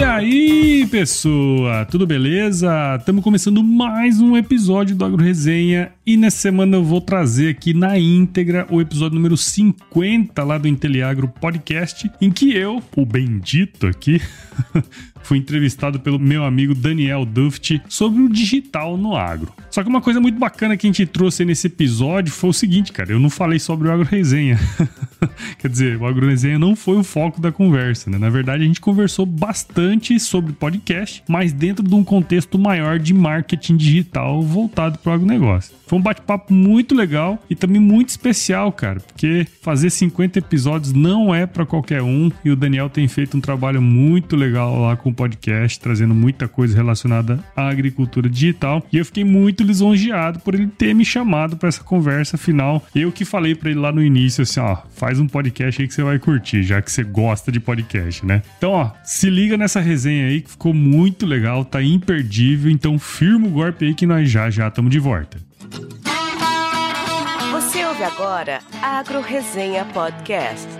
E aí, pessoa, tudo beleza? Estamos começando mais um episódio do Agro Resenha e nessa semana eu vou trazer aqui na íntegra o episódio número 50 lá do Inteliagro Podcast, em que eu, o bendito aqui, fui entrevistado pelo meu amigo Daniel Duft sobre o digital no agro. Só que uma coisa muito bacana que a gente trouxe nesse episódio foi o seguinte, cara, eu não falei sobre o Agro Resenha. Quer dizer, o Agro Resenha não foi o foco da conversa, né? Na verdade, a gente conversou bastante sobre podcast, mas dentro de um contexto maior de marketing digital voltado para o agronegócio. Foi um bate-papo muito legal e também muito especial, cara, porque fazer 50 episódios não é para qualquer um e o Daniel tem feito um trabalho muito legal lá com podcast, trazendo muita coisa relacionada à agricultura digital. E eu fiquei muito lisonjeado por ele ter me chamado para essa conversa final. Eu que falei para ele lá no início assim, ó, faz um podcast aí que você vai curtir, já que você gosta de podcast, né? Então, ó, se liga nessa resenha aí que ficou muito legal, tá imperdível, então firma o golpe aí que nós já já estamos de volta. Você ouve agora Agro Resenha Podcast.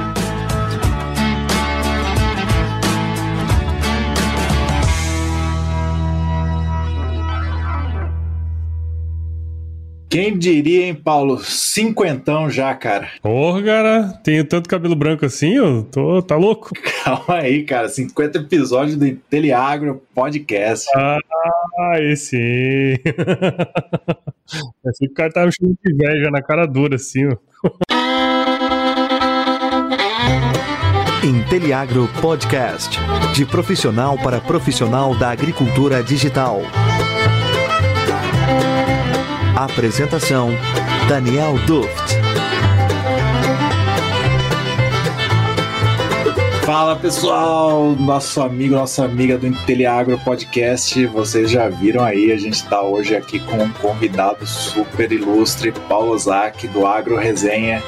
Quem diria, hein, Paulo? Cinquentão já, cara. Porra, cara, tenho tanto cabelo branco assim, eu tô, tá louco? Calma aí, cara. 50 episódios do Inteliagro Podcast. Ah, aí sim. Pensei que o cara tava me chamando de inveja na cara dura, assim, ó. Inteliagro Podcast. De profissional para profissional da agricultura digital. Apresentação: Daniel Duft. Fala pessoal, nosso amigo, nossa amiga do Inteliagro Podcast, vocês já viram aí, a gente está hoje aqui com um convidado super ilustre, Paulo Zac, do Agro Resenha.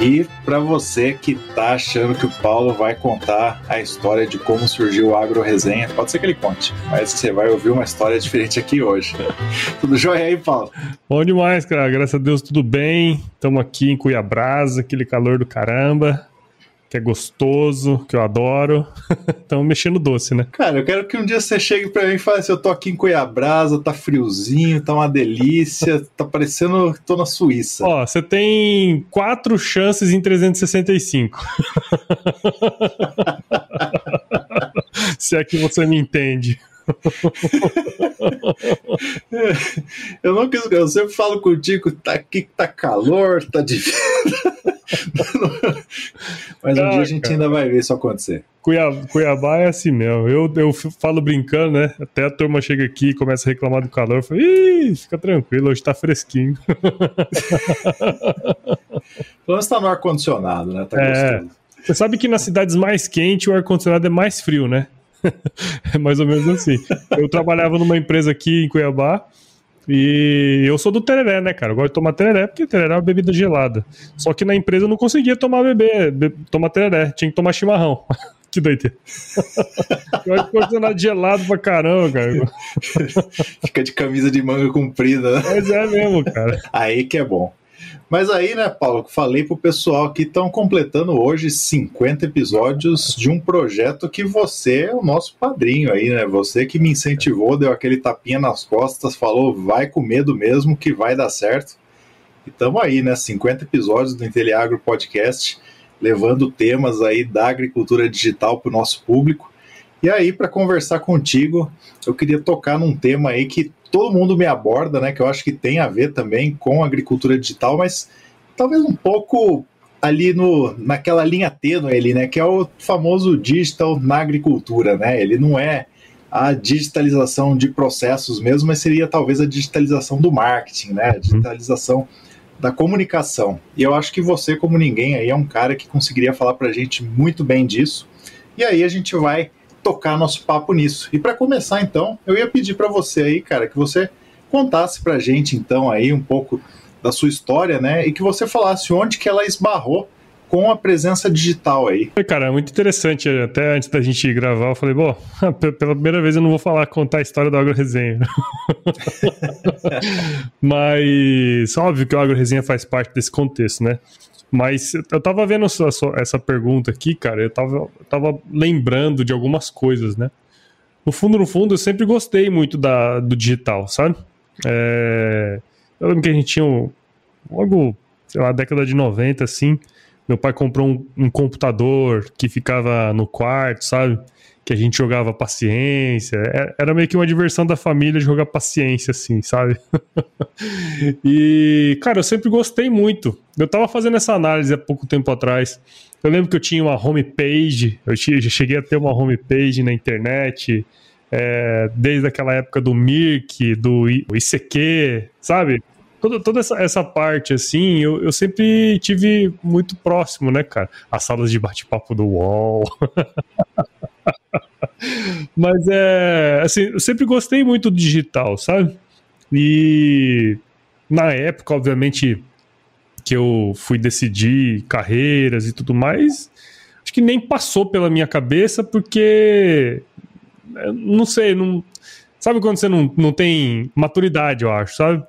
E para você que tá achando que o Paulo vai contar a história de como surgiu o Agro Resenha, pode ser que ele conte, mas você vai ouvir uma história diferente aqui hoje. tudo jóia aí, Paulo? Bom demais, cara. Graças a Deus tudo bem. Estamos aqui em Cuiabrás, aquele calor do caramba que é gostoso, que eu adoro. Estamos mexendo doce, né? Cara, eu quero que um dia você chegue para mim e fale assim: eu tô aqui em Cuiabrasa, tá friozinho, tá uma delícia, tá parecendo que tô na Suíça. Ó, você tem quatro chances em 365. Se é que você me entende. eu não quis, eu sempre falo contigo, tá aqui tá calor, tá difícil. Mas um dia a gente ainda vai ver isso acontecer. Cuiabá, Cuiabá é assim mesmo. Eu, eu falo brincando, né? Até a turma chega aqui e começa a reclamar do calor. Eu falo, Ih, fica tranquilo, hoje tá fresquinho. Pelo menos tá no ar-condicionado, né? Tá é. Você sabe que nas cidades mais quentes o ar-condicionado é mais frio, né? é mais ou menos assim. Eu trabalhava numa empresa aqui em Cuiabá e eu sou do tereré, né, cara? Eu gosto de tomar tereré porque tereré é uma bebida gelada. Só que na empresa eu não conseguia tomar bebê, be tomar tereré, tinha que tomar chimarrão. que doideira. Eu acho condicionado gelado pra caramba, cara. Fica de camisa de manga comprida, né? Mas é mesmo, cara. Aí que é bom. Mas aí, né, Paulo, falei pro pessoal que estão completando hoje 50 episódios de um projeto que você é o nosso padrinho aí, né? Você que me incentivou, deu aquele tapinha nas costas, falou, vai com medo mesmo que vai dar certo. E estamos aí, né? 50 episódios do Inteliagro Podcast, levando temas aí da agricultura digital para o nosso público. E aí, para conversar contigo, eu queria tocar num tema aí que todo mundo me aborda, né? Que eu acho que tem a ver também com a agricultura digital, mas talvez um pouco ali no, naquela linha tênue ali, né? Que é o famoso digital na agricultura, né? Ele não é a digitalização de processos mesmo, mas seria talvez a digitalização do marketing, né? A uhum. digitalização da comunicação. E eu acho que você, como ninguém, aí é um cara que conseguiria falar para a gente muito bem disso. E aí a gente vai tocar nosso papo nisso. E para começar então, eu ia pedir para você aí, cara, que você contasse pra gente então aí um pouco da sua história, né? E que você falasse onde que ela esbarrou com a presença digital aí. Cara, é muito interessante. Até antes da gente gravar, eu falei, bom, pela primeira vez eu não vou falar, contar a história do Agro Resenha. Mas óbvio que o Agro Resenha faz parte desse contexto, né? Mas eu tava vendo essa, essa pergunta aqui, cara, eu tava, tava lembrando de algumas coisas, né? No fundo, no fundo, eu sempre gostei muito da, do digital, sabe? É, eu lembro que a gente tinha um, logo, sei lá, década de 90, assim, meu pai comprou um, um, computador que ficava no quarto, sabe? Que a gente jogava paciência. É, era meio que uma diversão da família jogar paciência, assim, sabe? e, cara, eu sempre gostei muito. Eu tava fazendo essa análise há pouco tempo atrás. Eu lembro que eu tinha uma homepage, eu cheguei a ter uma homepage na internet, é, desde aquela época do Mirk, do ICQ, sabe? toda, toda essa, essa parte, assim, eu, eu sempre tive muito próximo, né, cara? As salas de bate-papo do UOL. Mas é. Assim, eu sempre gostei muito do digital, sabe? E na época, obviamente, que eu fui decidir carreiras e tudo mais, acho que nem passou pela minha cabeça, porque. Não sei, não. Sabe quando você não, não tem maturidade, eu acho, sabe?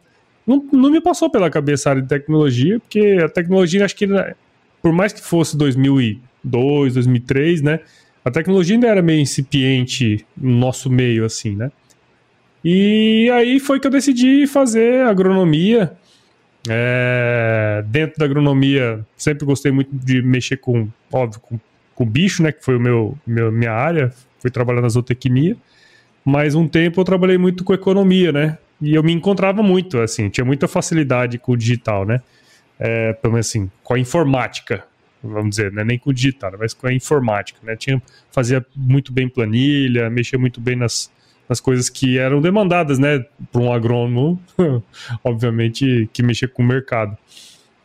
não, não me passou pela cabeça a área de tecnologia, porque a tecnologia, acho que por mais que fosse 2002, 2003, né? A tecnologia ainda era meio incipiente no nosso meio, assim, né? E aí foi que eu decidi fazer agronomia. É, dentro da agronomia, sempre gostei muito de mexer com, óbvio, com, com bicho, né? Que foi o meu, meu minha área. Fui trabalhar na zootecnia. Mas um tempo eu trabalhei muito com economia, né? E eu me encontrava muito, assim, tinha muita facilidade com o digital, né? É, pelo menos assim, com a informática, vamos dizer, né? nem com o digital, mas com a informática, né? Tinha, fazia muito bem planilha, mexia muito bem nas, nas coisas que eram demandadas, né? Para um agrônomo, obviamente, que mexia com o mercado.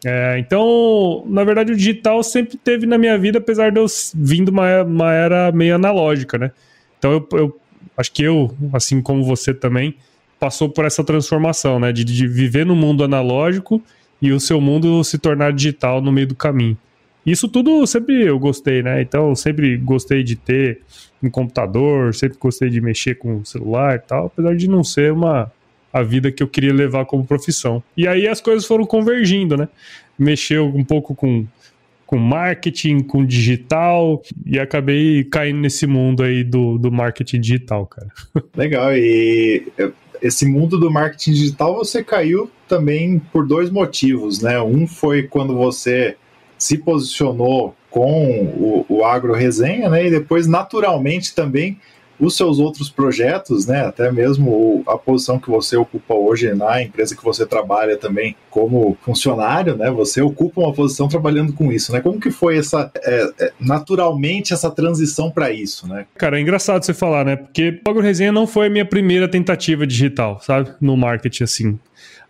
É, então, na verdade, o digital sempre teve na minda vida, apesar de eu vindo uma, uma era meio analógica, né? Então, eu, eu acho que eu, assim como você também, passou por essa transformação, né? De, de, viver no mundo analógico e o seu mundo se tornar digital no meio do caminho. Isso tudo sempre eu gostei, né? Então, sempre gostei de ter um computador, sempre gostei de mexer com o celular e tal, apesar de não ser uma a vida que eu queria levar como profissão. E aí as coisas foram convergindo, né? Mexeu um pouco com com marketing, com digital, e acabei caindo nesse mundo aí do, do marketing digital, cara. Legal, e esse mundo do marketing digital você caiu também por dois motivos, né? Um foi quando você se posicionou com o, o Agro Resenha, né? E depois, naturalmente, também os seus outros projetos, né, até mesmo a posição que você ocupa hoje na empresa que você trabalha também como funcionário, né, você ocupa uma posição trabalhando com isso, né? Como que foi essa é, é, naturalmente essa transição para isso, né? Cara, é engraçado você falar, né? Porque o Resenha não foi a minha primeira tentativa digital, sabe, no marketing assim.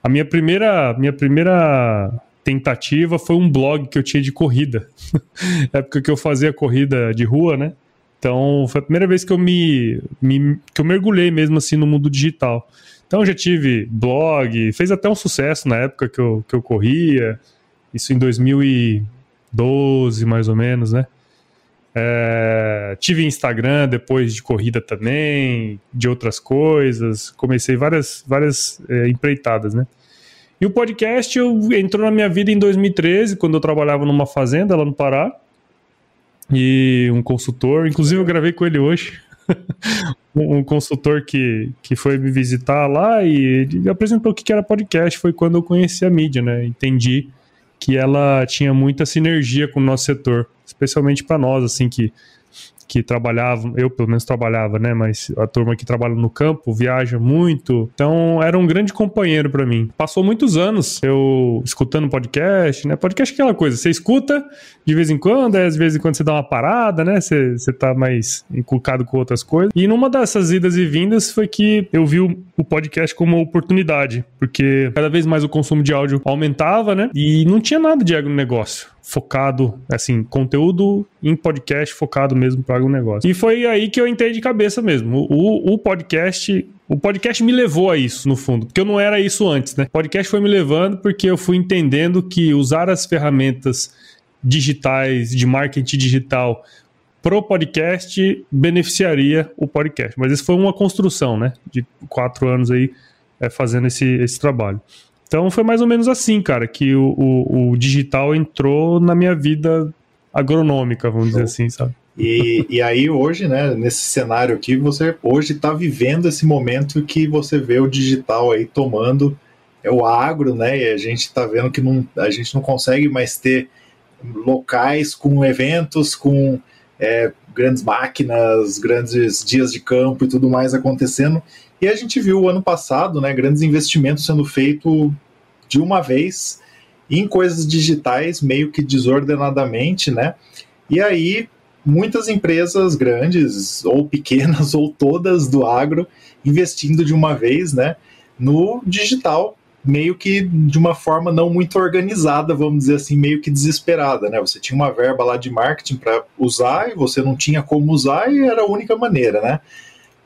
A minha primeira, minha primeira tentativa foi um blog que eu tinha de corrida. época que eu fazia corrida de rua, né? Então, foi a primeira vez que eu me, me, que eu mergulhei mesmo assim no mundo digital. Então, já tive blog, fez até um sucesso na época que eu, que eu corria, isso em 2012, mais ou menos, né? É, tive Instagram depois de corrida também, de outras coisas, comecei várias, várias é, empreitadas, né? E o podcast eu, entrou na minha vida em 2013, quando eu trabalhava numa fazenda lá no Pará e um consultor. Inclusive, eu gravei com ele hoje. um consultor que, que foi me visitar lá e ele apresentou o que era podcast. Foi quando eu conheci a mídia, né? Entendi que ela tinha muita sinergia com o nosso setor, especialmente para nós, assim, que que trabalhavam, eu pelo menos trabalhava, né? Mas a turma que trabalha no campo viaja muito. Então era um grande companheiro para mim. Passou muitos anos eu escutando podcast, né? Podcast é aquela coisa, você escuta de vez em quando, às vezes quando você dá uma parada, né? Você, você tá mais inculcado com outras coisas. E numa dessas idas e vindas foi que eu vi o, o podcast como uma oportunidade, porque cada vez mais o consumo de áudio aumentava, né? E não tinha nada de agronegócio focado, assim, conteúdo em podcast focado mesmo para algum negócio. E foi aí que eu entrei de cabeça mesmo. O, o podcast, o podcast me levou a isso, no fundo, porque eu não era isso antes, né? O podcast foi me levando porque eu fui entendendo que usar as ferramentas digitais de marketing digital pro podcast beneficiaria o podcast. Mas isso foi uma construção, né? De quatro anos aí é, fazendo esse, esse trabalho. Então foi mais ou menos assim, cara, que o, o, o digital entrou na minha vida agronômica, vamos Show. dizer assim, sabe? E, e aí hoje, né, nesse cenário aqui, você hoje está vivendo esse momento que você vê o digital aí tomando é o agro, né? E a gente está vendo que não, a gente não consegue mais ter locais com eventos, com é, grandes máquinas, grandes dias de campo e tudo mais acontecendo. E a gente viu ano passado, né, grandes investimentos sendo feitos de uma vez em coisas digitais, meio que desordenadamente, né? E aí muitas empresas grandes ou pequenas ou todas do agro investindo de uma vez, né, no digital, meio que de uma forma não muito organizada, vamos dizer assim, meio que desesperada, né? Você tinha uma verba lá de marketing para usar e você não tinha como usar e era a única maneira, né?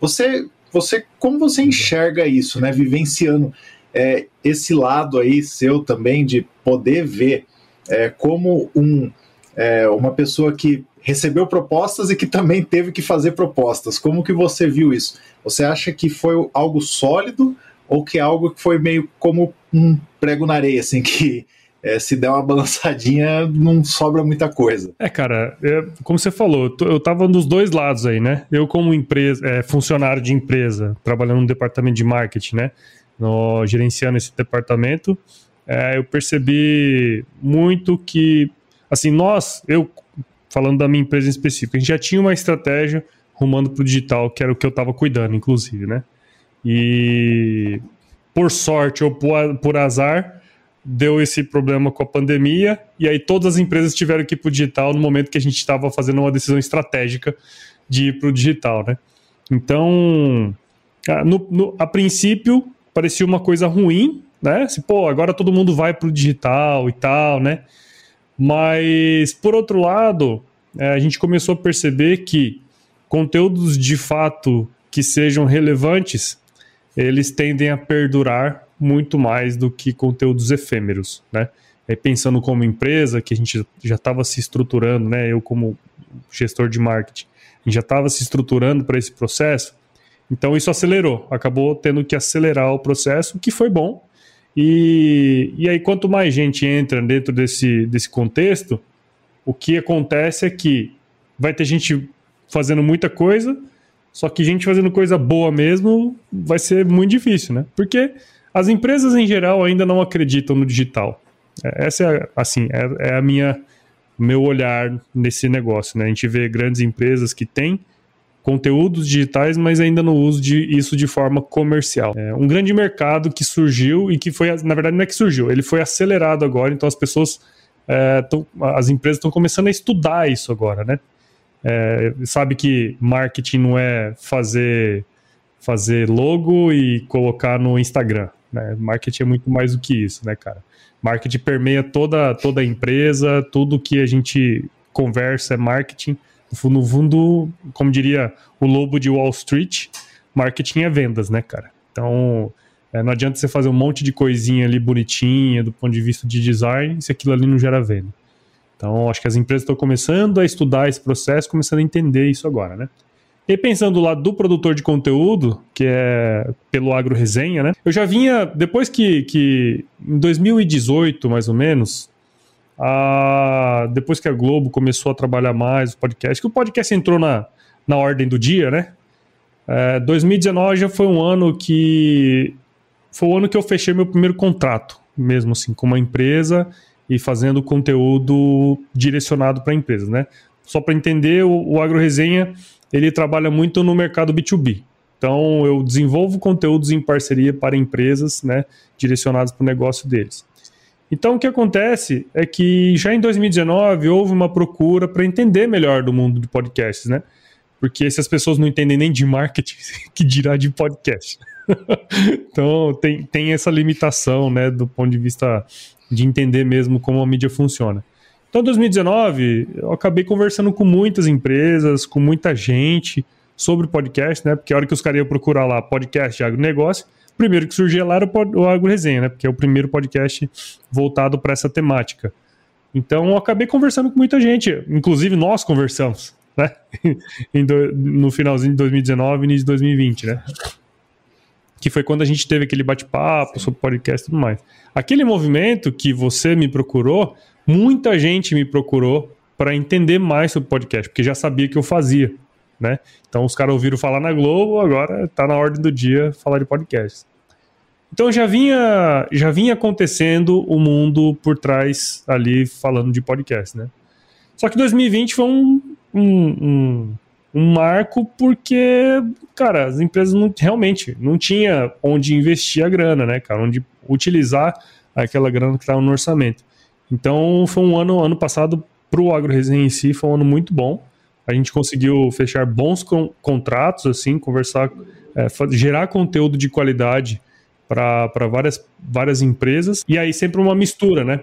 Você você, como você enxerga isso, né? Vivenciando é, esse lado aí seu também de poder ver é, como um, é, uma pessoa que recebeu propostas e que também teve que fazer propostas. Como que você viu isso? Você acha que foi algo sólido ou que é algo que foi meio como um prego na areia, assim, que é, se der uma balançadinha, não sobra muita coisa. É, cara, é, como você falou, eu tava nos dois lados aí, né? Eu, como empresa, é, funcionário de empresa, trabalhando no departamento de marketing, né? No, gerenciando esse departamento, é, eu percebi muito que, assim, nós, eu, falando da minha empresa em específico, a gente já tinha uma estratégia rumando pro digital, que era o que eu tava cuidando, inclusive, né? E por sorte ou por, azar, deu esse problema com a pandemia, e aí todas as empresas tiveram que ir para o digital no momento que a gente estava fazendo uma decisão estratégica de ir para o digital, né? Então, no, no, a princípio, parecia uma coisa ruim, né? Se, pô, agora todo mundo vai para o digital e tal, né? Mas, por outro lado, é, a gente começou a perceber que conteúdos de fato que sejam relevantes, eles tendem a perdurar muito mais do que conteúdos efêmeros, né? É, pensando como empresa, que a gente já estava se estruturando, né? Eu como gestor de marketing, a gente já estava se estruturando para esse processo, então isso acelerou, acabou tendo que acelerar o processo, o que foi bom. E, e aí, quanto mais gente entra dentro desse, desse contexto, o que acontece é que vai ter gente fazendo muita coisa, só que gente fazendo coisa boa mesmo vai ser muito difícil, né? Porque as empresas em geral ainda não acreditam no digital. É, essa é, assim, é, é a minha meu olhar nesse negócio, né? A gente vê grandes empresas que têm conteúdos digitais, mas ainda não usam de, isso de forma comercial. É um grande mercado que surgiu e que foi, na verdade, não é que surgiu, ele foi acelerado agora, então as pessoas, é, tão, as empresas estão começando a estudar isso agora, né? É, sabe que marketing não é fazer fazer logo e colocar no Instagram. Né? Marketing é muito mais do que isso, né, cara? Marketing permeia toda, toda a empresa, tudo que a gente conversa é marketing. No fundo, como diria o lobo de Wall Street, marketing é vendas, né, cara? Então, é, não adianta você fazer um monte de coisinha ali bonitinha do ponto de vista de design se aquilo ali não gera venda. Então, acho que as empresas estão começando a estudar esse processo, começando a entender isso agora, né? E pensando do lado do produtor de conteúdo, que é pelo Agro Resenha, né? Eu já vinha, depois que, que em 2018, mais ou menos, a, depois que a Globo começou a trabalhar mais o podcast, que o podcast entrou na, na ordem do dia, né? É, 2019 já foi um ano que foi o ano que eu fechei meu primeiro contrato, mesmo assim, com uma empresa e fazendo conteúdo direcionado para empresas, né? Só para entender, o, o Agro Resenha ele trabalha muito no mercado B2B. Então, eu desenvolvo conteúdos em parceria para empresas, né, direcionados para o negócio deles. Então, o que acontece é que já em 2019 houve uma procura para entender melhor do mundo de podcasts, né? Porque se as pessoas não entendem nem de marketing, que dirá de podcast. então, tem, tem essa limitação, né, do ponto de vista de entender mesmo como a mídia funciona. Então, em 2019, eu acabei conversando com muitas empresas, com muita gente sobre podcast, né? Porque a hora que os caras iam procurar lá podcast de agronegócio, o primeiro que surgia lá era o Agro Resenha, né? Porque é o primeiro podcast voltado para essa temática. Então, eu acabei conversando com muita gente, inclusive nós conversamos, né? no finalzinho de 2019 e início de 2020, né? Que foi quando a gente teve aquele bate-papo sobre podcast e tudo mais. Aquele movimento que você me procurou muita gente me procurou para entender mais sobre podcast, porque já sabia que eu fazia, né? Então os caras ouviram falar na Globo, agora está na ordem do dia falar de podcast. Então já vinha, já vinha acontecendo o mundo por trás ali falando de podcast, né? Só que 2020 foi um, um, um, um marco porque, cara, as empresas não, realmente não tinha onde investir a grana, né, cara? Onde utilizar aquela grana que estava no orçamento. Então foi um ano, ano passado, para o AgroResenha em si, foi um ano muito bom. A gente conseguiu fechar bons con contratos, assim, conversar, é, gerar conteúdo de qualidade para várias, várias empresas. E aí sempre uma mistura, né?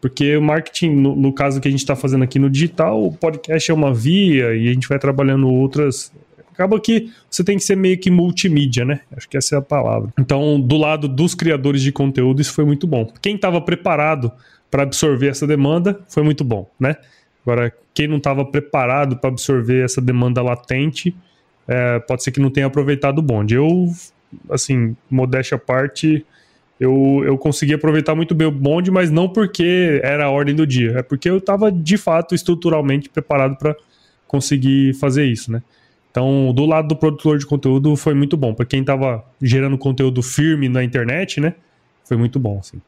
Porque o marketing, no, no caso que a gente está fazendo aqui no digital, o podcast é uma via e a gente vai trabalhando outras. Acaba que você tem que ser meio que multimídia, né? Acho que essa é a palavra. Então, do lado dos criadores de conteúdo, isso foi muito bom. Quem estava preparado para absorver essa demanda, foi muito bom, né? Agora, quem não estava preparado para absorver essa demanda latente, é, pode ser que não tenha aproveitado o bonde. Eu, assim, modéstia à parte, eu, eu consegui aproveitar muito bem o bonde, mas não porque era a ordem do dia, é porque eu estava, de fato, estruturalmente preparado para conseguir fazer isso, né? Então, do lado do produtor de conteúdo, foi muito bom. Para quem estava gerando conteúdo firme na internet, né? Foi muito bom, assim.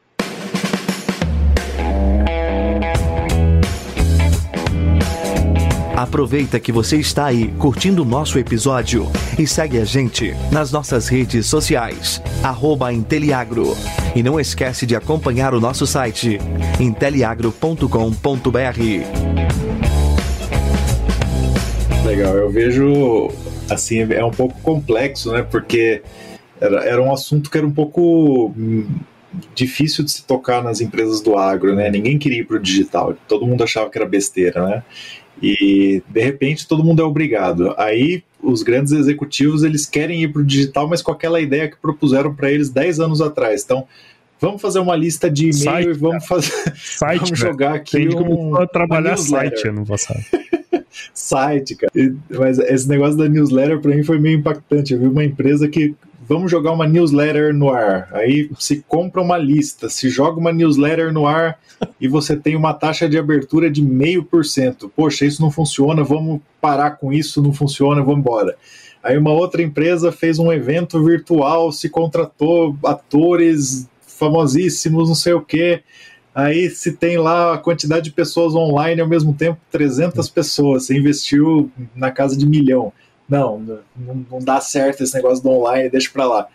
Aproveita que você está aí curtindo o nosso episódio e segue a gente nas nossas redes sociais, arroba Inteliagro. E não esquece de acompanhar o nosso site, inteliagro.com.br. Legal, eu vejo assim, é um pouco complexo, né? Porque era, era um assunto que era um pouco hum, difícil de se tocar nas empresas do agro, né? Ninguém queria ir para o digital, todo mundo achava que era besteira, né? E de repente todo mundo é obrigado. Aí os grandes executivos eles querem ir para o digital, mas com aquela ideia que propuseram para eles 10 anos atrás. Então, vamos fazer uma lista de e-mail e vamos fazer site, vamos jogar aqui Tem um, a trabalhar site ano passado. site, cara. Mas esse negócio da newsletter para mim foi meio impactante. Eu vi uma empresa que vamos jogar uma newsletter no ar. Aí se compra uma lista, se joga uma newsletter no ar e você tem uma taxa de abertura de meio por cento. Poxa, isso não funciona, vamos parar com isso, não funciona, vamos embora. Aí uma outra empresa fez um evento virtual, se contratou atores famosíssimos, não sei o quê. Aí se tem lá a quantidade de pessoas online ao mesmo tempo, 300 pessoas, você investiu na casa de milhão não, não, não dá certo esse negócio do online, deixa para lá.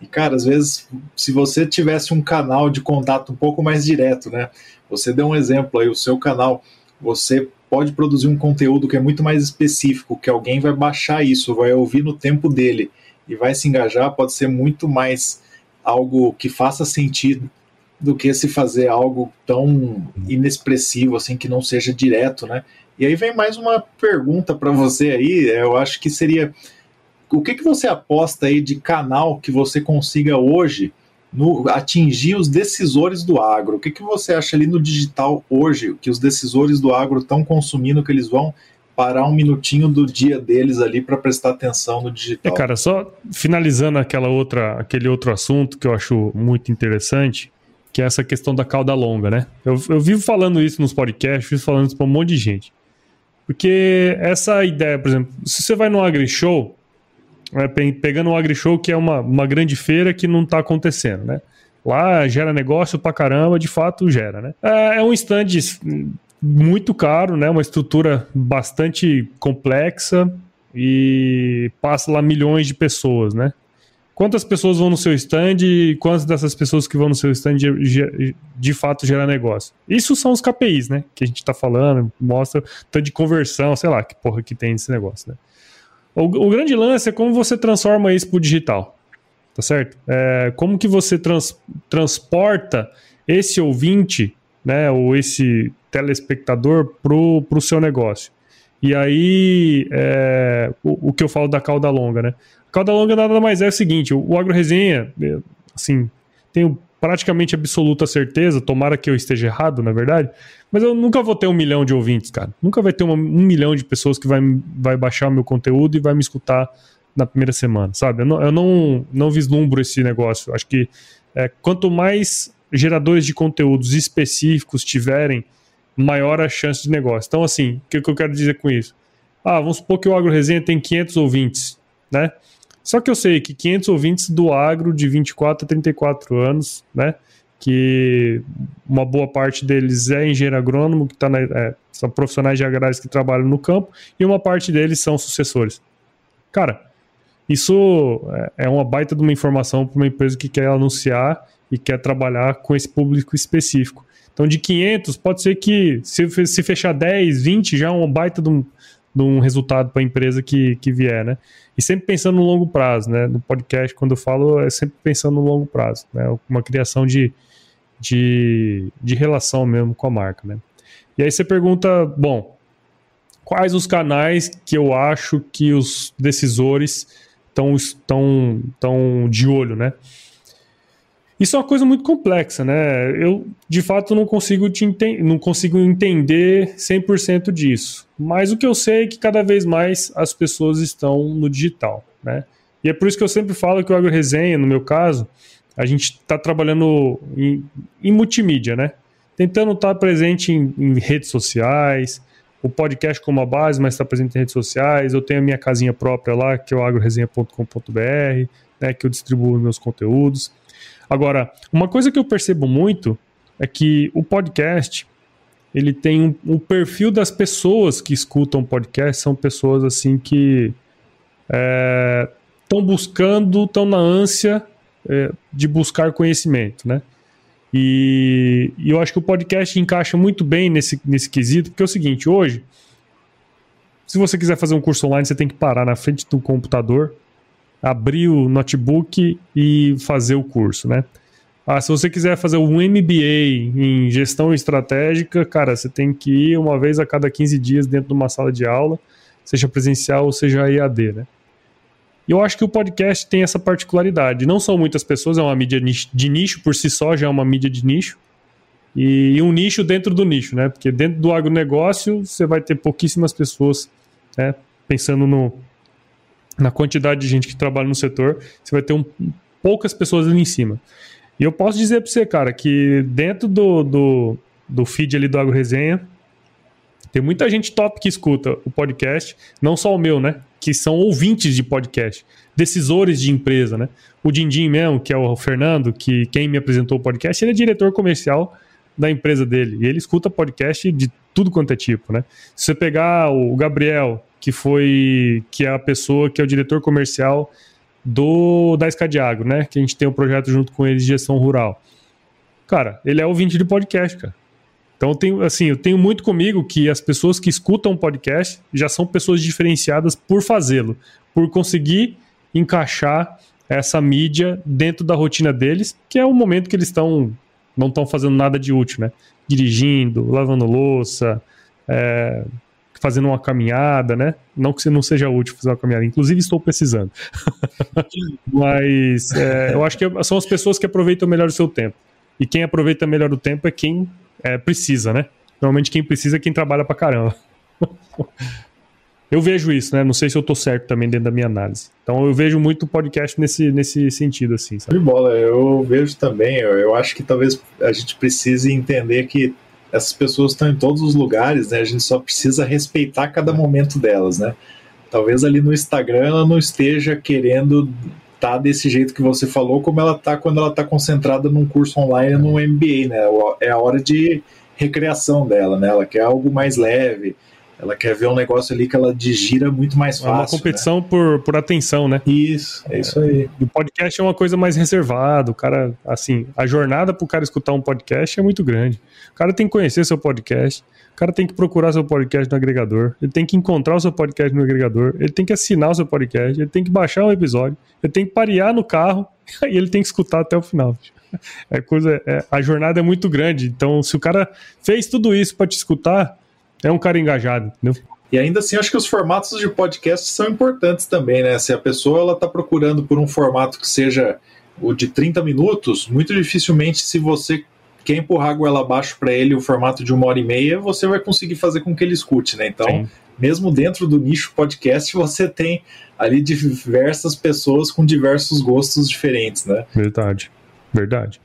E, cara, às vezes, se você tivesse um canal de contato um pouco mais direto, né? Você deu um exemplo aí, o seu canal, você pode produzir um conteúdo que é muito mais específico, que alguém vai baixar isso, vai ouvir no tempo dele e vai se engajar, pode ser muito mais algo que faça sentido do que se fazer algo tão inexpressivo assim que não seja direto, né? E aí vem mais uma pergunta para você aí, eu acho que seria o que, que você aposta aí de canal que você consiga hoje no, atingir os decisores do agro? O que, que você acha ali no digital hoje que os decisores do agro estão consumindo, que eles vão parar um minutinho do dia deles ali para prestar atenção no digital? É, cara, só finalizando aquela outra, aquele outro assunto que eu acho muito interessante, que é essa questão da cauda longa, né? Eu, eu vivo falando isso nos podcasts, falando isso para um monte de gente. Porque essa ideia, por exemplo, se você vai no AgriShow, né, pegando o AgriShow, que é uma, uma grande feira que não está acontecendo, né? Lá gera negócio pra caramba, de fato gera, né? É, é um stand muito caro, né? Uma estrutura bastante complexa e passa lá milhões de pessoas, né? Quantas pessoas vão no seu stand e quantas dessas pessoas que vão no seu stand de, de fato geram negócio. Isso são os KPIs, né? Que a gente está falando, mostra tanto de conversão, sei lá, que porra que tem esse negócio, né? O, o grande lance é como você transforma isso para o digital, tá certo? É, como que você trans, transporta esse ouvinte né, ou esse telespectador pro, pro seu negócio. E aí, é, o, o, que eu falo da cauda longa, né? Cauda longa nada mais é o seguinte, o, o Agro Resenha, é, assim, tenho praticamente absoluta certeza, tomara que eu esteja errado, na verdade, mas eu nunca vou ter um milhão de ouvintes, cara. Nunca vai ter uma, um milhão de pessoas que vai, vai baixar meu conteúdo e vai me escutar na primeira semana, sabe? Eu não, eu não, não vislumbro esse negócio. Acho que é, quanto mais geradores de conteúdos específicos tiverem, maior a chance de negócio. Então, assim, o que, que eu quero dizer com isso? Ah, vamos supor que o Agro Resenha tem 500 ouvintes, né? Só que eu sei que 500 ouvintes do agro de 24 a 34 anos, né? Que uma boa parte deles é engenheiro agrônomo, que tá na, é, são profissionais de agrários que trabalham no campo, e uma parte deles são sucessores. Cara, isso é, é uma baita de uma informação para uma empresa que quer anunciar e quer trabalhar com esse público específico. Então, de 500, pode ser que se, se fechar 10, 20, já é uma baita de um, de um resultado para a empresa que, que vier, né? E sempre pensando no longo prazo, né? No podcast, quando eu falo, é sempre pensando no longo prazo, né? Uma criação de, de, de relação mesmo com a marca, né? E aí você pergunta, bom, quais os canais que eu acho que os decisores estão tão, tão de olho, né? Isso é uma coisa muito complexa, né? Eu, de fato, não consigo, te não consigo entender 100% disso. Mas o que eu sei é que cada vez mais as pessoas estão no digital, né? E é por isso que eu sempre falo que o AgroResenha, no meu caso, a gente está trabalhando em, em, multimídia, né? Tentando estar tá presente em, em, redes sociais, o podcast como a base, mas está presente em redes sociais. Eu tenho a minha casinha própria lá, que é o agroresenha.com.br, né, que eu distribuo meus conteúdos. Agora, uma coisa que eu percebo muito é que o podcast ele tem um, um perfil das pessoas que escutam podcast são pessoas assim que estão é, buscando, estão na ânsia é, de buscar conhecimento, né? E, e, eu acho que o podcast encaixa muito bem nesse, nesse quesito, porque é o seguinte, hoje, se você quiser fazer um curso online, você tem que parar na frente do computador, abrir o notebook e fazer o curso, né? Ah, se você quiser fazer um MBA em gestão estratégica, cara, você tem que ir uma vez a cada 15 dias dentro de uma sala de aula, seja presencial ou seja EAD, né? E eu acho que o podcast tem essa particularidade. Não são muitas pessoas, é uma mídia de nicho, por si só já é uma mídia de nicho. E um nicho dentro do nicho, né? Porque dentro do agronegócio você vai ter pouquíssimas pessoas, né? Pensando no, na quantidade de gente que trabalha no setor, você vai ter um, poucas pessoas ali em cima. E eu posso dizer para você, cara, que dentro do, do, do feed ali do Agro Resenha, tem muita gente top que escuta o podcast, não só o meu, né? Que são ouvintes de podcast, decisores de empresa, né? O Dindim mesmo, que é o Fernando, que quem me apresentou o podcast, ele é diretor comercial da empresa dele. E ele escuta podcast de tudo quanto é tipo, né? Se você pegar o Gabriel, que foi que é a pessoa que é o diretor comercial do da Escadiagro, né? Que a gente tem um projeto junto com eles de gestão rural. Cara, ele é ouvinte de podcast, cara. Então tenho, assim, eu tenho muito comigo que as pessoas que escutam podcast já são pessoas diferenciadas por fazê-lo, por conseguir encaixar essa mídia dentro da rotina deles, que é o momento que eles estão não estão fazendo nada de útil, né? Dirigindo, lavando louça, é, fazendo uma caminhada, né? Não que não seja útil fazer uma caminhada, inclusive estou precisando. Mas é, eu acho que são as pessoas que aproveitam melhor o seu tempo. E quem aproveita melhor o tempo é quem é, precisa, né? Normalmente quem precisa é quem trabalha pra caramba. eu vejo isso, né? Não sei se eu tô certo também dentro da minha análise. Então eu vejo muito podcast nesse, nesse sentido, assim, sabe? De bola, eu vejo também. Eu, eu acho que talvez a gente precise entender que essas pessoas estão em todos os lugares, né? A gente só precisa respeitar cada momento delas, né? Talvez ali no Instagram ela não esteja querendo estar tá desse jeito que você falou, como ela está quando ela está concentrada num curso online no MBA, né? É a hora de recreação dela, né? Ela quer algo mais leve, Ela quer ver um negócio ali que ela digira muito mais fácil. É uma competição né? por, por atenção, né? Isso, é isso aí. O podcast é uma coisa mais reservada. O cara, assim, a jornada pro cara escutar um podcast é muito grande. O cara tem que conhecer seu podcast. O cara tem que procurar seu podcast no agregador. Ele tem que encontrar o seu podcast no agregador. Ele tem que assinar o seu podcast. Ele tem que baixar um episódio. Ele tem que parear no carro. E ele tem que escutar até o final. É coisa, é, a jornada é muito grande. Então, se o cara fez tudo isso para te escutar, é um cara engajado, entendeu? E ainda assim, acho que os formatos de podcast são importantes também, né? Se a pessoa ela está procurando por um formato que seja o de 30 minutos, muito dificilmente, se você quer empurrar a goela abaixo para ele o formato de uma hora e meia, você vai conseguir fazer com que ele escute, né? Então, Sim. mesmo dentro do nicho podcast, você tem ali diversas pessoas com diversos gostos diferentes, né? Verdade, verdade.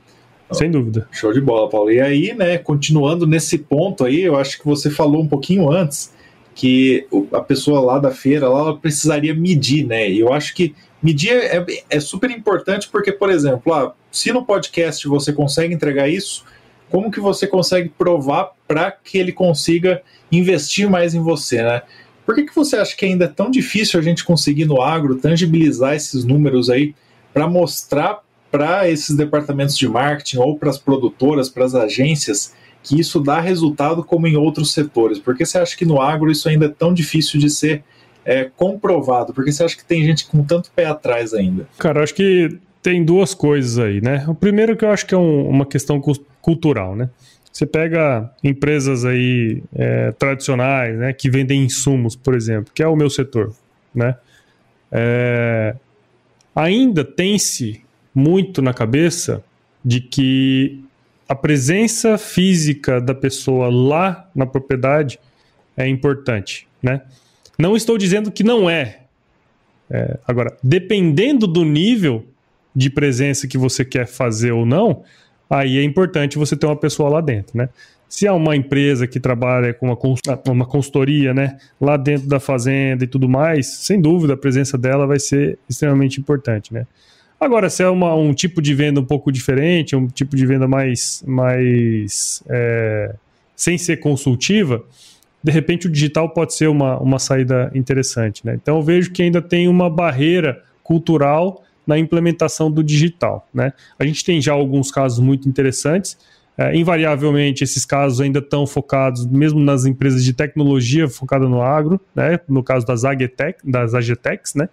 Sem dúvida. Show de bola, Paulo. E aí, né, continuando nesse ponto aí, eu acho que você falou um pouquinho antes que a pessoa lá da feira lá precisaria medir, né? E eu acho que medir é, é super importante porque, por exemplo, ah, se no podcast você consegue entregar isso, como que você consegue provar para que ele consiga investir mais em você, né? Por que, que você acha que ainda é tão difícil a gente conseguir no agro tangibilizar esses números aí para mostrar para esses departamentos de marketing ou para as produtoras, para as agências, que isso dá resultado como em outros setores? Porque você acha que no agro isso ainda é tão difícil de ser é, comprovado? Porque você acha que tem gente com tanto pé atrás ainda? Cara, acho que tem duas coisas aí, né? O primeiro que eu acho que é um, uma questão cultural, né? Você pega empresas aí é, tradicionais, né, que vendem insumos, por exemplo, que é o meu setor, né? É, ainda tem-se muito na cabeça de que a presença física da pessoa lá na propriedade é importante, né? Não estou dizendo que não é. é. Agora, dependendo do nível de presença que você quer fazer ou não, aí é importante você ter uma pessoa lá dentro, né? Se é uma empresa que trabalha com uma, uma consultoria, né, lá dentro da fazenda e tudo mais, sem dúvida a presença dela vai ser extremamente importante, né? Agora, se é uma, um tipo de venda um pouco diferente, um tipo de venda mais, mais é, sem ser consultiva, de repente o digital pode ser uma, uma saída interessante. Né? Então eu vejo que ainda tem uma barreira cultural na implementação do digital. Né? A gente tem já alguns casos muito interessantes. É, invariavelmente, esses casos ainda estão focados, mesmo nas empresas de tecnologia focadas no agro, né? no caso das, Agetec, das Agetecs, né?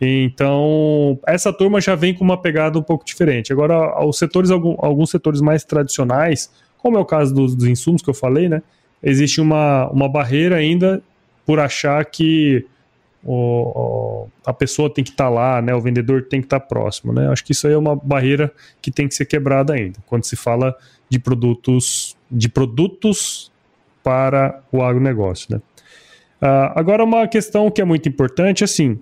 Então, essa turma já vem com uma pegada um pouco diferente. Agora, os setores, alguns setores mais tradicionais, como é o caso dos, dos insumos que eu falei, né? Existe uma, uma barreira ainda por achar que o, a pessoa tem que estar tá lá, né? O vendedor tem que estar tá próximo, né? Acho que isso aí é uma barreira que tem que ser quebrada ainda, quando se fala de produtos, de produtos para o agronegócio, né? Uh, agora, uma questão que é muito importante, assim,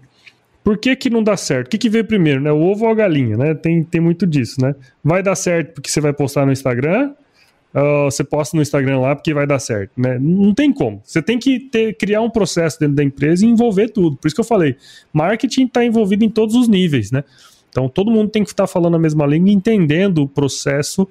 por que, que não dá certo? O que, que veio primeiro, né? O ovo ou a galinha, né? Tem, tem muito disso, né? Vai dar certo porque você vai postar no Instagram, uh, você posta no Instagram lá porque vai dar certo, né? Não tem como. Você tem que ter, criar um processo dentro da empresa e envolver tudo. Por isso que eu falei, marketing está envolvido em todos os níveis, né? Então todo mundo tem que estar falando a mesma língua, entendendo o processo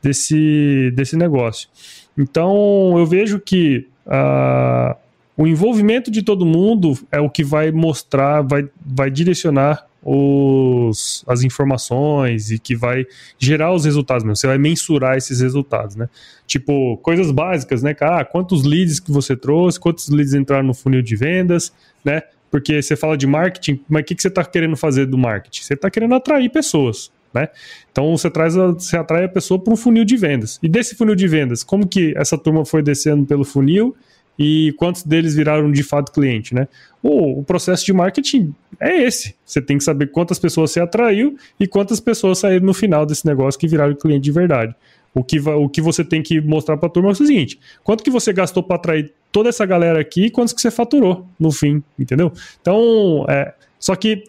desse, desse negócio. Então eu vejo que uh, o envolvimento de todo mundo é o que vai mostrar, vai, vai direcionar os, as informações e que vai gerar os resultados mesmo. Você vai mensurar esses resultados, né? Tipo, coisas básicas, né? Ah, quantos leads que você trouxe, quantos leads entraram no funil de vendas, né? Porque você fala de marketing, mas o que, que você está querendo fazer do marketing? Você está querendo atrair pessoas, né? Então você traz a, você atrai a pessoa para um funil de vendas. E desse funil de vendas, como que essa turma foi descendo pelo funil e quantos deles viraram de fato cliente, né? O, o, processo de marketing é esse. Você tem que saber quantas pessoas você atraiu e quantas pessoas saíram no final desse negócio que viraram cliente de verdade. O que, o que você tem que mostrar para a turma é o seguinte: quanto que você gastou para atrair toda essa galera aqui e quantos que você faturou no fim, entendeu? Então, é, só que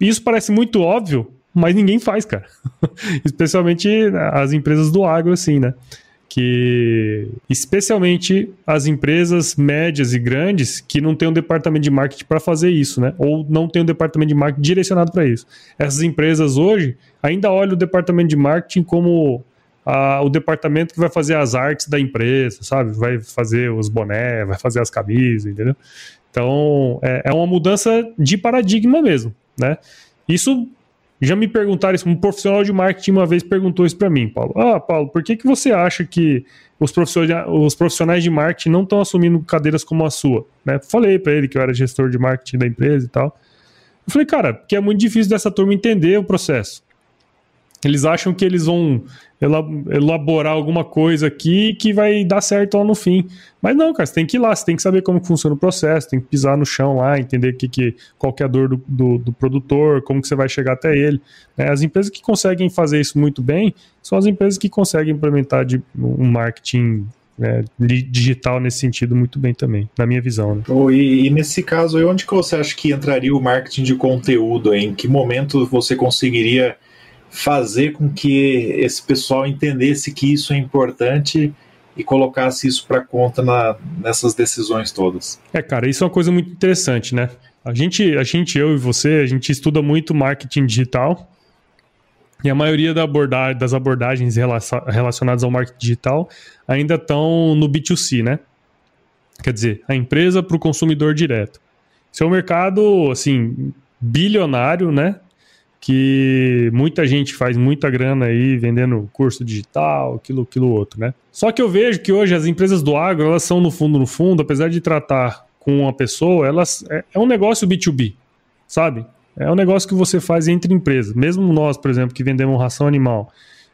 isso parece muito óbvio, mas ninguém faz, cara. Especialmente as empresas do agro, assim, né? Que especialmente as empresas médias e grandes que não têm um departamento de marketing para fazer isso, né? Ou não tem um departamento de marketing direcionado para isso. Essas empresas hoje ainda olham o departamento de marketing como a, o departamento que vai fazer as artes da empresa, sabe? Vai fazer os bonés, vai fazer as camisas, entendeu? Então, é, é uma mudança de paradigma mesmo, né? Isso já me perguntaram isso, um profissional de marketing uma vez perguntou isso para mim, Paulo. Ah, Paulo, por que, que você acha que os profissionais, os profissionais de marketing não estão assumindo cadeiras como a sua? Né? Falei para ele que eu era gestor de marketing da empresa e tal. Eu falei, cara, porque é muito difícil dessa turma entender o processo. Eles acham que eles vão elaborar alguma coisa aqui que vai dar certo lá no fim. Mas não, cara, você tem que ir lá, você tem que saber como funciona o processo, tem que pisar no chão lá, entender que, que, qual que é a dor do, do, do produtor, como que você vai chegar até ele. Né? As empresas que conseguem fazer isso muito bem são as empresas que conseguem implementar de, um marketing né, digital nesse sentido muito bem também, na minha visão. Né? Oh, e, e, nesse caso, onde que você acha que entraria o marketing de conteúdo? Em que momento você conseguiria fazer com que esse pessoal entendesse que isso é importante e colocasse isso para conta na, nessas decisões todas. É, cara, isso é uma coisa muito interessante, né? A gente, a gente, eu e você, a gente estuda muito marketing digital e a maioria da abordagem, das abordagens relacionadas ao marketing digital ainda estão no B2C, né? Quer dizer, a empresa para o consumidor direto. Um mercado, assim, bilionário, né? Que muita gente faz muita grana aí vendendo curso digital, aquilo, aquilo outro, né? Só que eu vejo que hoje as empresas do agro, elas são no fundo, no fundo, apesar de tratar com uma pessoa, elas é, é um negócio B2B, sabe? É um negócio que você faz entre empresas. Mesmo nós, por exemplo, que vendemos ração animal,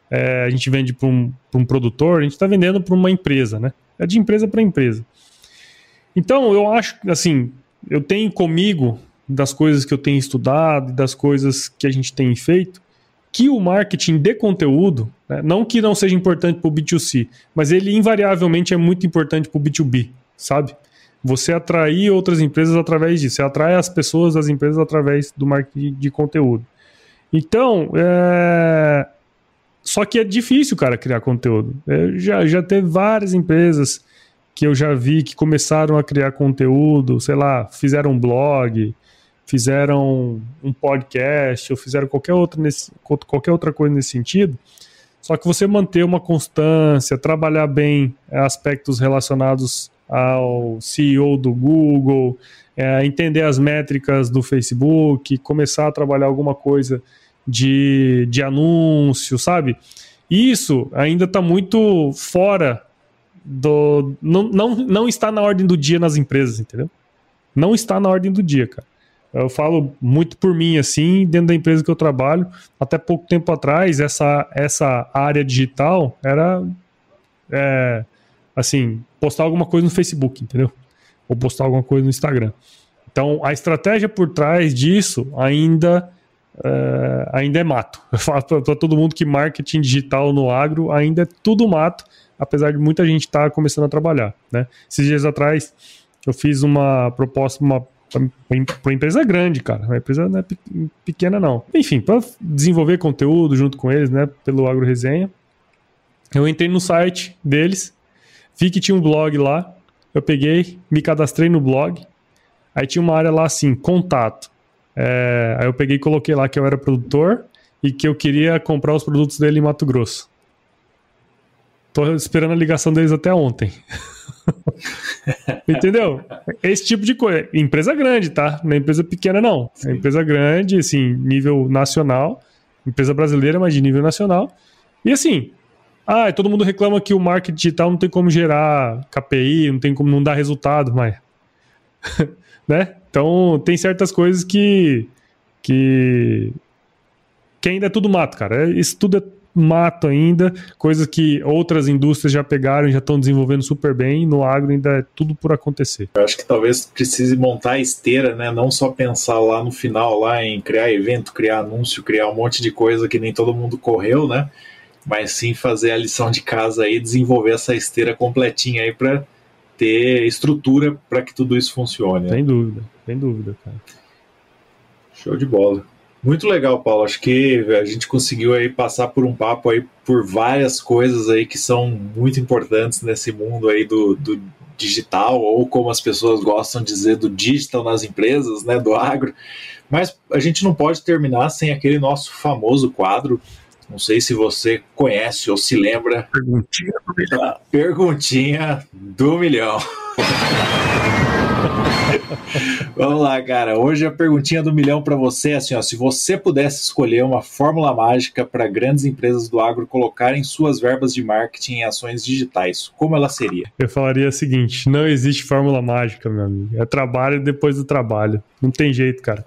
é, a gente vende para um, um produtor, a gente está vendendo para uma empresa, né? É de empresa para empresa. Então, eu acho, assim, eu tenho comigo das coisas que eu tenho estudado e das coisas que a gente tem feito, que o marketing de conteúdo, né, não que não seja importante para o B2C, mas ele invariavelmente é muito importante para o B2B, sabe? Você atrair outras empresas através disso, você atrai as pessoas das empresas através do marketing de conteúdo. Então, é... só que é difícil, cara, criar conteúdo. Eu já, já teve várias empresas que eu já vi que começaram a criar conteúdo, sei lá, fizeram um blog, fizeram um podcast ou fizeram qualquer outra, nesse, qualquer outra coisa nesse sentido. Só que você manter uma constância, trabalhar bem aspectos relacionados ao CEO do Google, é, entender as métricas do Facebook, começar a trabalhar alguma coisa de, de anúncio, sabe? Isso ainda está muito fora do. Não, não, não está na ordem do dia nas empresas, entendeu? Não está na ordem do dia, cara. Eu falo muito por mim, assim, dentro da empresa que eu trabalho. Até pouco tempo atrás, essa, essa área digital era, é, assim, postar alguma coisa no Facebook, entendeu? Ou postar alguma coisa no Instagram. Então, a estratégia por trás disso ainda, é, ainda é mato. Eu falo para todo mundo que marketing digital no agro ainda é tudo mato, apesar de muita gente estar tá começando a trabalhar, né? Esses dias atrás, eu fiz uma proposta, uma para empresa grande, cara. A empresa não é pequena, não. Enfim, para desenvolver conteúdo junto com eles, né, pelo Agro Resenha, eu entrei no site deles, vi que tinha um blog lá, eu peguei, me cadastrei no blog, aí tinha uma área lá assim, contato. É, aí eu peguei e coloquei lá que eu era produtor e que eu queria comprar os produtos dele em Mato Grosso. Tô esperando a ligação deles até ontem. Entendeu? Esse tipo de coisa. Empresa grande, tá? Não é empresa pequena, não. É empresa grande, assim, nível nacional. Empresa brasileira, mas de nível nacional. E assim, ah, todo mundo reclama que o marketing digital não tem como gerar KPI, não tem como não dar resultado, mas. né? Então, tem certas coisas que. que. que ainda é tudo mato, cara. Isso tudo é mato ainda, coisas que outras indústrias já pegaram e já estão desenvolvendo super bem, no agro ainda é tudo por acontecer. Eu acho que talvez precise montar a esteira, né? Não só pensar lá no final lá em criar evento, criar anúncio, criar um monte de coisa que nem todo mundo correu, né? Mas sim fazer a lição de casa aí, desenvolver essa esteira completinha aí para ter estrutura para que tudo isso funcione. Sem né? dúvida, sem dúvida, cara. Show de bola. Muito legal, Paulo. Acho que a gente conseguiu aí passar por um papo aí por várias coisas aí que são muito importantes nesse mundo aí do, do digital, ou como as pessoas gostam de dizer, do digital nas empresas, né, do agro. Mas a gente não pode terminar sem aquele nosso famoso quadro Não sei se você conhece ou se lembra. Perguntinha do milhão. Perguntinha do milhão. Vamos lá, cara. Hoje a perguntinha do milhão para você é assim: ó, se você pudesse escolher uma fórmula mágica para grandes empresas do agro colocarem suas verbas de marketing em ações digitais, como ela seria? Eu falaria o seguinte: não existe fórmula mágica, meu amigo. É trabalho depois do trabalho. Não tem jeito, cara.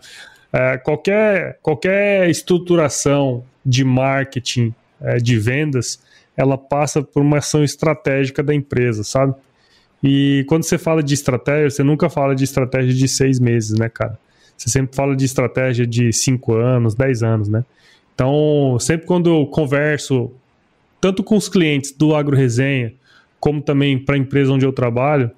É, qualquer, qualquer estruturação de marketing, é, de vendas, ela passa por uma ação estratégica da empresa, sabe? E quando você fala de estratégia, você nunca fala de estratégia de seis meses, né, cara? Você sempre fala de estratégia de cinco anos, dez anos, né? Então, sempre quando eu converso, tanto com os clientes do Agro Resenha, como também para a empresa onde eu trabalho,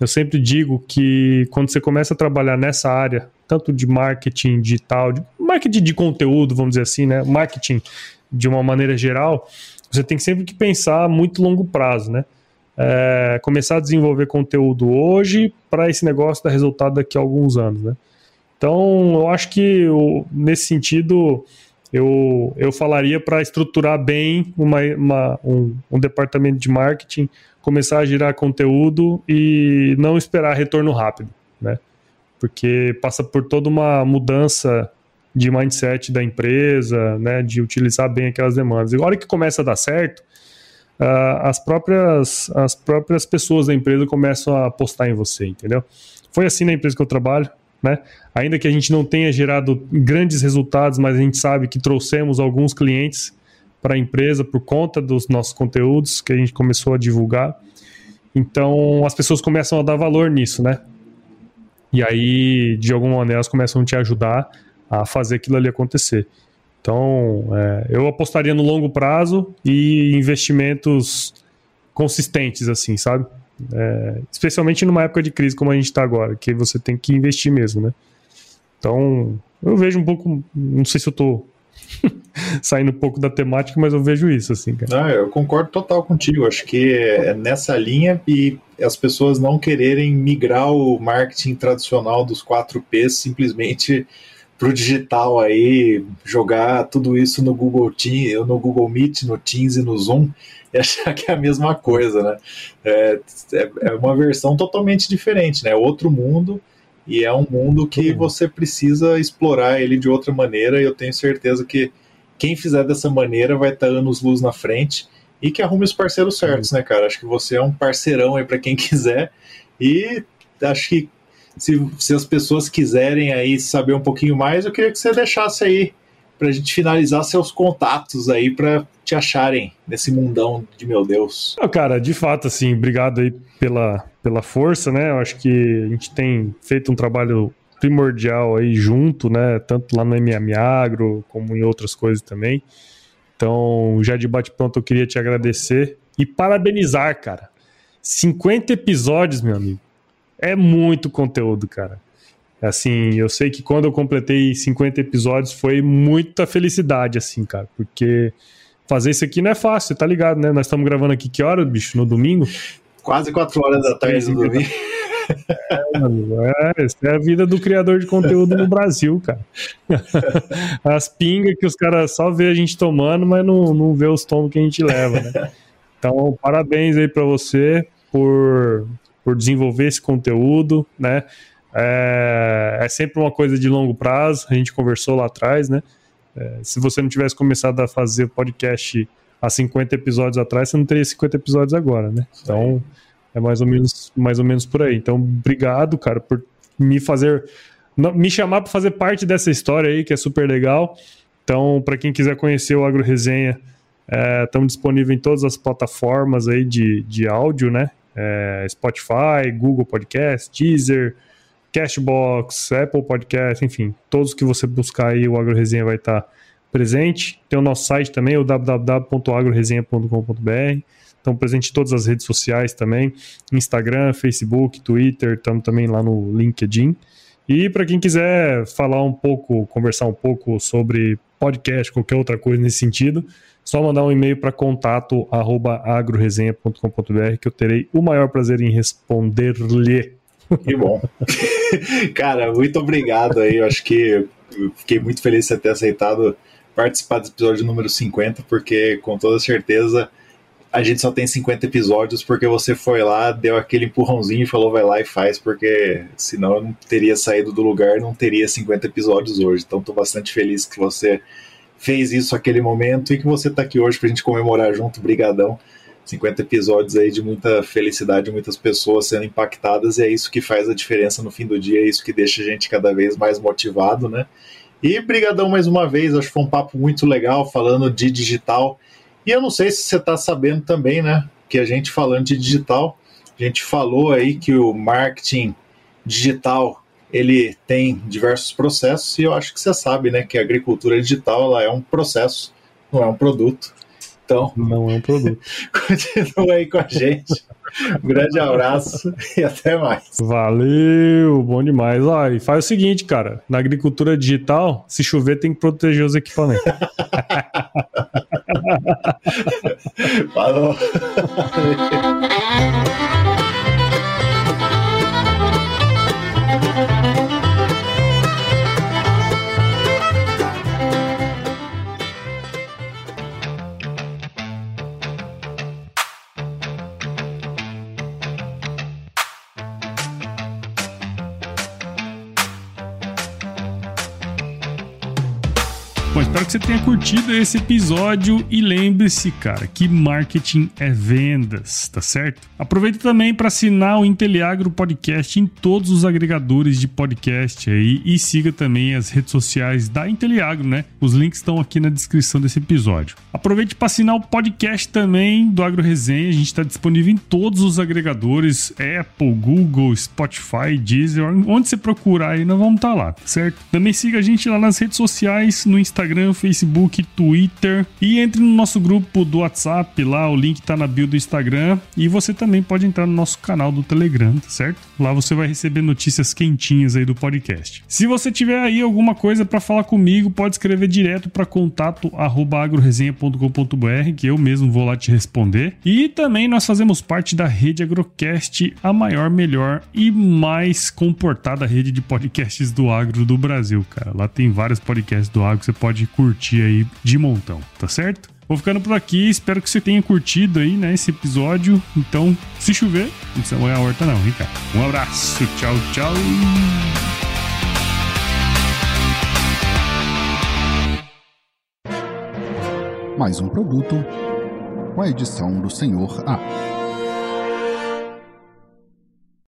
eu sempre digo que quando você começa a trabalhar nessa área, tanto de marketing digital, de marketing de conteúdo, vamos dizer assim, né? Marketing de uma maneira geral, você tem sempre que pensar muito longo prazo, né? É, começar a desenvolver conteúdo hoje para esse negócio dar resultado daqui a alguns anos, né? Então, eu acho que eu, nesse sentido eu, eu falaria para estruturar bem uma, uma, um, um departamento de marketing, começar a gerar conteúdo e não esperar retorno rápido, né? Porque passa por toda uma mudança de mindset da empresa, né, de utilizar bem aquelas demandas. E a hora que começa a dar certo, uh, as, próprias, as próprias pessoas da empresa começam a apostar em você, entendeu? Foi assim na empresa que eu trabalho, né? Ainda que a gente não tenha gerado grandes resultados, mas a gente sabe que trouxemos alguns clientes para a empresa por conta dos nossos conteúdos que a gente começou a divulgar. Então as pessoas começam a dar valor nisso, né? E aí, de alguma maneira, elas começam a te ajudar a fazer aquilo ali acontecer. Então, é, eu apostaria no longo prazo e investimentos consistentes, assim, sabe? É, especialmente numa época de crise como a gente está agora, que você tem que investir mesmo, né? Então, eu vejo um pouco, não sei se eu estou saindo um pouco da temática, mas eu vejo isso, assim, cara. Não, eu concordo total contigo. Acho que é nessa linha e as pessoas não quererem migrar o marketing tradicional dos 4Ps simplesmente pro digital aí, jogar tudo isso no Google Team, no Google Meet, no Teams e no Zoom e achar que é a mesma coisa, né? É, é, é uma versão totalmente diferente, né? Outro mundo e é um mundo que uhum. você precisa explorar ele de outra maneira e eu tenho certeza que quem fizer dessa maneira vai estar anos luz na frente e que arrume os parceiros certos, né, cara? Acho que você é um parceirão aí para quem quiser e acho que se, se as pessoas quiserem aí saber um pouquinho mais, eu queria que você deixasse aí para a gente finalizar seus contatos aí para te acharem nesse mundão de meu Deus. Não, cara, de fato, assim, obrigado aí pela, pela força, né? Eu acho que a gente tem feito um trabalho primordial aí junto, né? Tanto lá no MM Agro, como em outras coisas também. Então, já de bate-pronto, eu queria te agradecer e parabenizar, cara. 50 episódios, meu amigo é muito conteúdo, cara. Assim, eu sei que quando eu completei 50 episódios foi muita felicidade, assim, cara, porque fazer isso aqui não é fácil, tá ligado, né? Nós estamos gravando aqui que hora, bicho? No domingo? Quase 4 horas da tarde do domingo. É, mano, é, essa é a vida do criador de conteúdo no Brasil, cara. As pingas que os caras só vê a gente tomando, mas não, não vê os tomos que a gente leva, né? Então, parabéns aí para você por por desenvolver esse conteúdo, né? É, é, sempre uma coisa de longo prazo, a gente conversou lá atrás, né? É, se você não tivesse começado a fazer podcast há 50 episódios atrás, você não teria 50 episódios agora, né? Então, é mais ou menos, mais ou menos por aí. Então, obrigado, cara, por me fazer me chamar para fazer parte dessa história aí, que é super legal. Então, para quem quiser conhecer o Agro Resenha, estamos é, disponíveis em todas as plataformas aí de, de áudio, né? É, Spotify, Google Podcast, Deezer, Cashbox, Apple Podcast, enfim, todos que você buscar aí, o AgroResenha vai estar presente. Tem o nosso site também, o www.agroresenha.com.br. Estão presentes em todas as redes sociais também, Instagram, Facebook, Twitter, estamos também lá no LinkedIn. E para quem quiser falar um pouco, conversar um pouco sobre podcast, qualquer outra coisa nesse sentido, só mandar um e-mail para contato agroresenha.com.br que eu terei o maior prazer em responder-lhe. Que bom. Cara, muito obrigado aí. Eu acho que eu fiquei muito feliz de ter aceitado participar desse episódio número 50, porque com toda certeza a gente só tem 50 episódios porque você foi lá, deu aquele empurrãozinho e falou vai lá e faz, porque senão eu não teria saído do lugar, não teria 50 episódios hoje. Então estou bastante feliz que você fez isso naquele momento e que você está aqui hoje para a gente comemorar junto. Brigadão. 50 episódios aí de muita felicidade, muitas pessoas sendo impactadas, e é isso que faz a diferença no fim do dia, é isso que deixa a gente cada vez mais motivado, né? E brigadão mais uma vez, acho que foi um papo muito legal falando de digital. E eu não sei se você está sabendo também, né? Que a gente falando de digital, a gente falou aí que o marketing digital ele tem diversos processos e eu acho que você sabe, né? Que a agricultura digital ela é um processo, não é um produto. Então, não é um produto. continua aí com a gente. Um grande abraço e até mais. Valeu, bom demais. Ó, e faz o seguinte, cara, na agricultura digital, se chover tem que proteger os equipamentos. Falou. espero que você tenha curtido esse episódio e lembre-se, cara, que marketing é vendas, tá certo? Aproveita também para assinar o Inteliagro Podcast em todos os agregadores de podcast aí e siga também as redes sociais da Inteliagro, né? Os links estão aqui na descrição desse episódio. Aproveite para assinar o podcast também do Agro Resenha, a gente está disponível em todos os agregadores, Apple, Google, Spotify, Deezer, onde você procurar aí nós vamos estar tá lá, certo? Também siga a gente lá nas redes sociais, no Instagram Instagram, Facebook, Twitter e entre no nosso grupo do WhatsApp lá, o link tá na bio do Instagram e você também pode entrar no nosso canal do Telegram, certo? Lá você vai receber notícias quentinhas aí do podcast. Se você tiver aí alguma coisa para falar comigo, pode escrever direto para contato@agroresenha.com.br que eu mesmo vou lá te responder. E também nós fazemos parte da rede Agrocast, a maior, melhor e mais comportada rede de podcasts do agro do Brasil, cara. Lá tem vários podcasts do agro, você pode pode curtir aí de montão, tá certo? Vou ficando por aqui, espero que você tenha curtido aí, né, esse episódio. Então, se chover, não precisa molhar a horta não, hein, cara? Um abraço, tchau, tchau! Mais um produto com a edição do Senhor A.